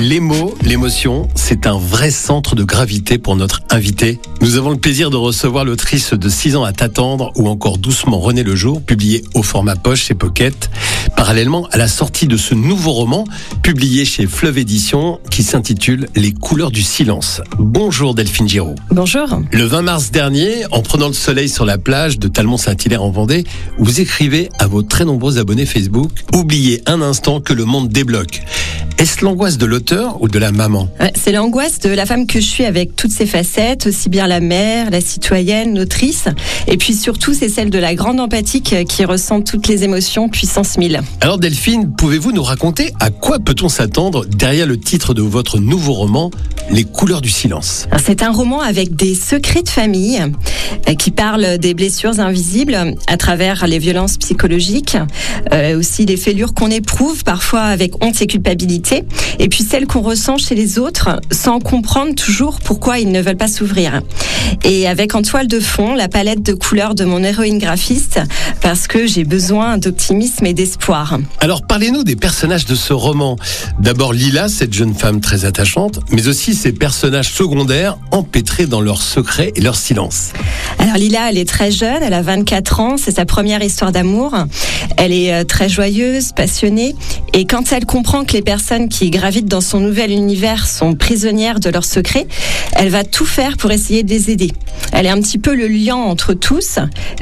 Les mots, l'émotion, c'est un vrai centre de gravité pour notre invité. Nous avons le plaisir de recevoir l'autrice de 6 ans à t'attendre ou encore doucement René le jour, publié au format poche chez Pocket, parallèlement à la sortie de ce nouveau roman, publié chez Fleuve Édition, qui s'intitule Les couleurs du silence. Bonjour Delphine Giraud. Bonjour. Le 20 mars dernier, en prenant le soleil sur la plage de Talmont-Saint-Hilaire en Vendée, vous écrivez à vos très nombreux abonnés Facebook Oubliez un instant que le monde débloque. Est-ce l'angoisse de l'auteur ou de la maman? Ouais, C'est l'angoisse de la femme que je suis avec toutes ses facettes, aussi bien la mère, la citoyenne, l'autrice, et puis surtout c'est celle de la grande empathique qui ressent toutes les émotions puissance 1000. Alors Delphine, pouvez-vous nous raconter à quoi peut-on s'attendre derrière le titre de votre nouveau roman, Les couleurs du silence? C'est un roman avec des secrets de famille euh, qui parle des blessures invisibles à travers les violences psychologiques, euh, aussi les fêlures qu'on éprouve parfois avec honte et culpabilité, et puis celles qu'on ressent chez les autres sans comprendre toujours pourquoi ils ne veulent pas s'ouvrir. Et avec en toile de fond la palette de couleurs de mon héroïne graphiste parce que j'ai besoin d'optimisme et d'espoir. Alors parlez-nous des personnages de ce roman. D'abord Lila, cette jeune femme très attachante, mais aussi ses personnages secondaires empêtrés dans leurs secrets et leur silence. Alors Lila, elle est très jeune, elle a 24 ans, c'est sa première histoire d'amour. Elle est euh, très joyeuse, passionnée, et quand elle comprend que les personnes qui gravitent dans son nouvel univers sont prisonnières de leurs secrets, elle va tout faire pour essayer de les aider. Elle est un petit peu le lien entre tous,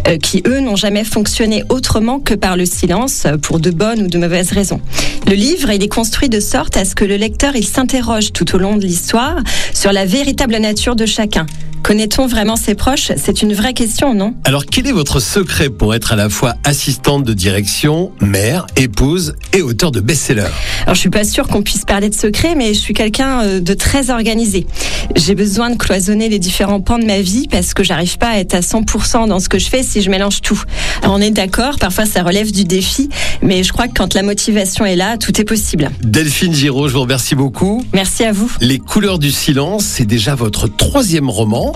euh, qui eux n'ont jamais fonctionné autrement que par le silence, pour de bonnes ou de mauvaises raisons. Le livre, il est construit de sorte à ce que le lecteur, il s'interroge tout au long de l'histoire sur la véritable nature de chacun. Connaît-on vraiment ses proches? C'est une vraie question, non? Alors quel est votre secret pour être à la fois assistante de direction, mère, épouse et auteur de best-seller? Alors je suis pas sûre qu'on puisse parler de secret, mais je suis quelqu'un euh, de très organisé. J'ai besoin de cloisonner les différents pans de ma vie parce que j'arrive pas à être à 100% dans ce que je fais si je mélange tout. Alors on est d'accord, parfois ça relève du défi, mais je crois que quand la motivation est là, tout est possible. Delphine Giraud, je vous remercie beaucoup. Merci à vous. Les couleurs du silence, c'est déjà votre troisième roman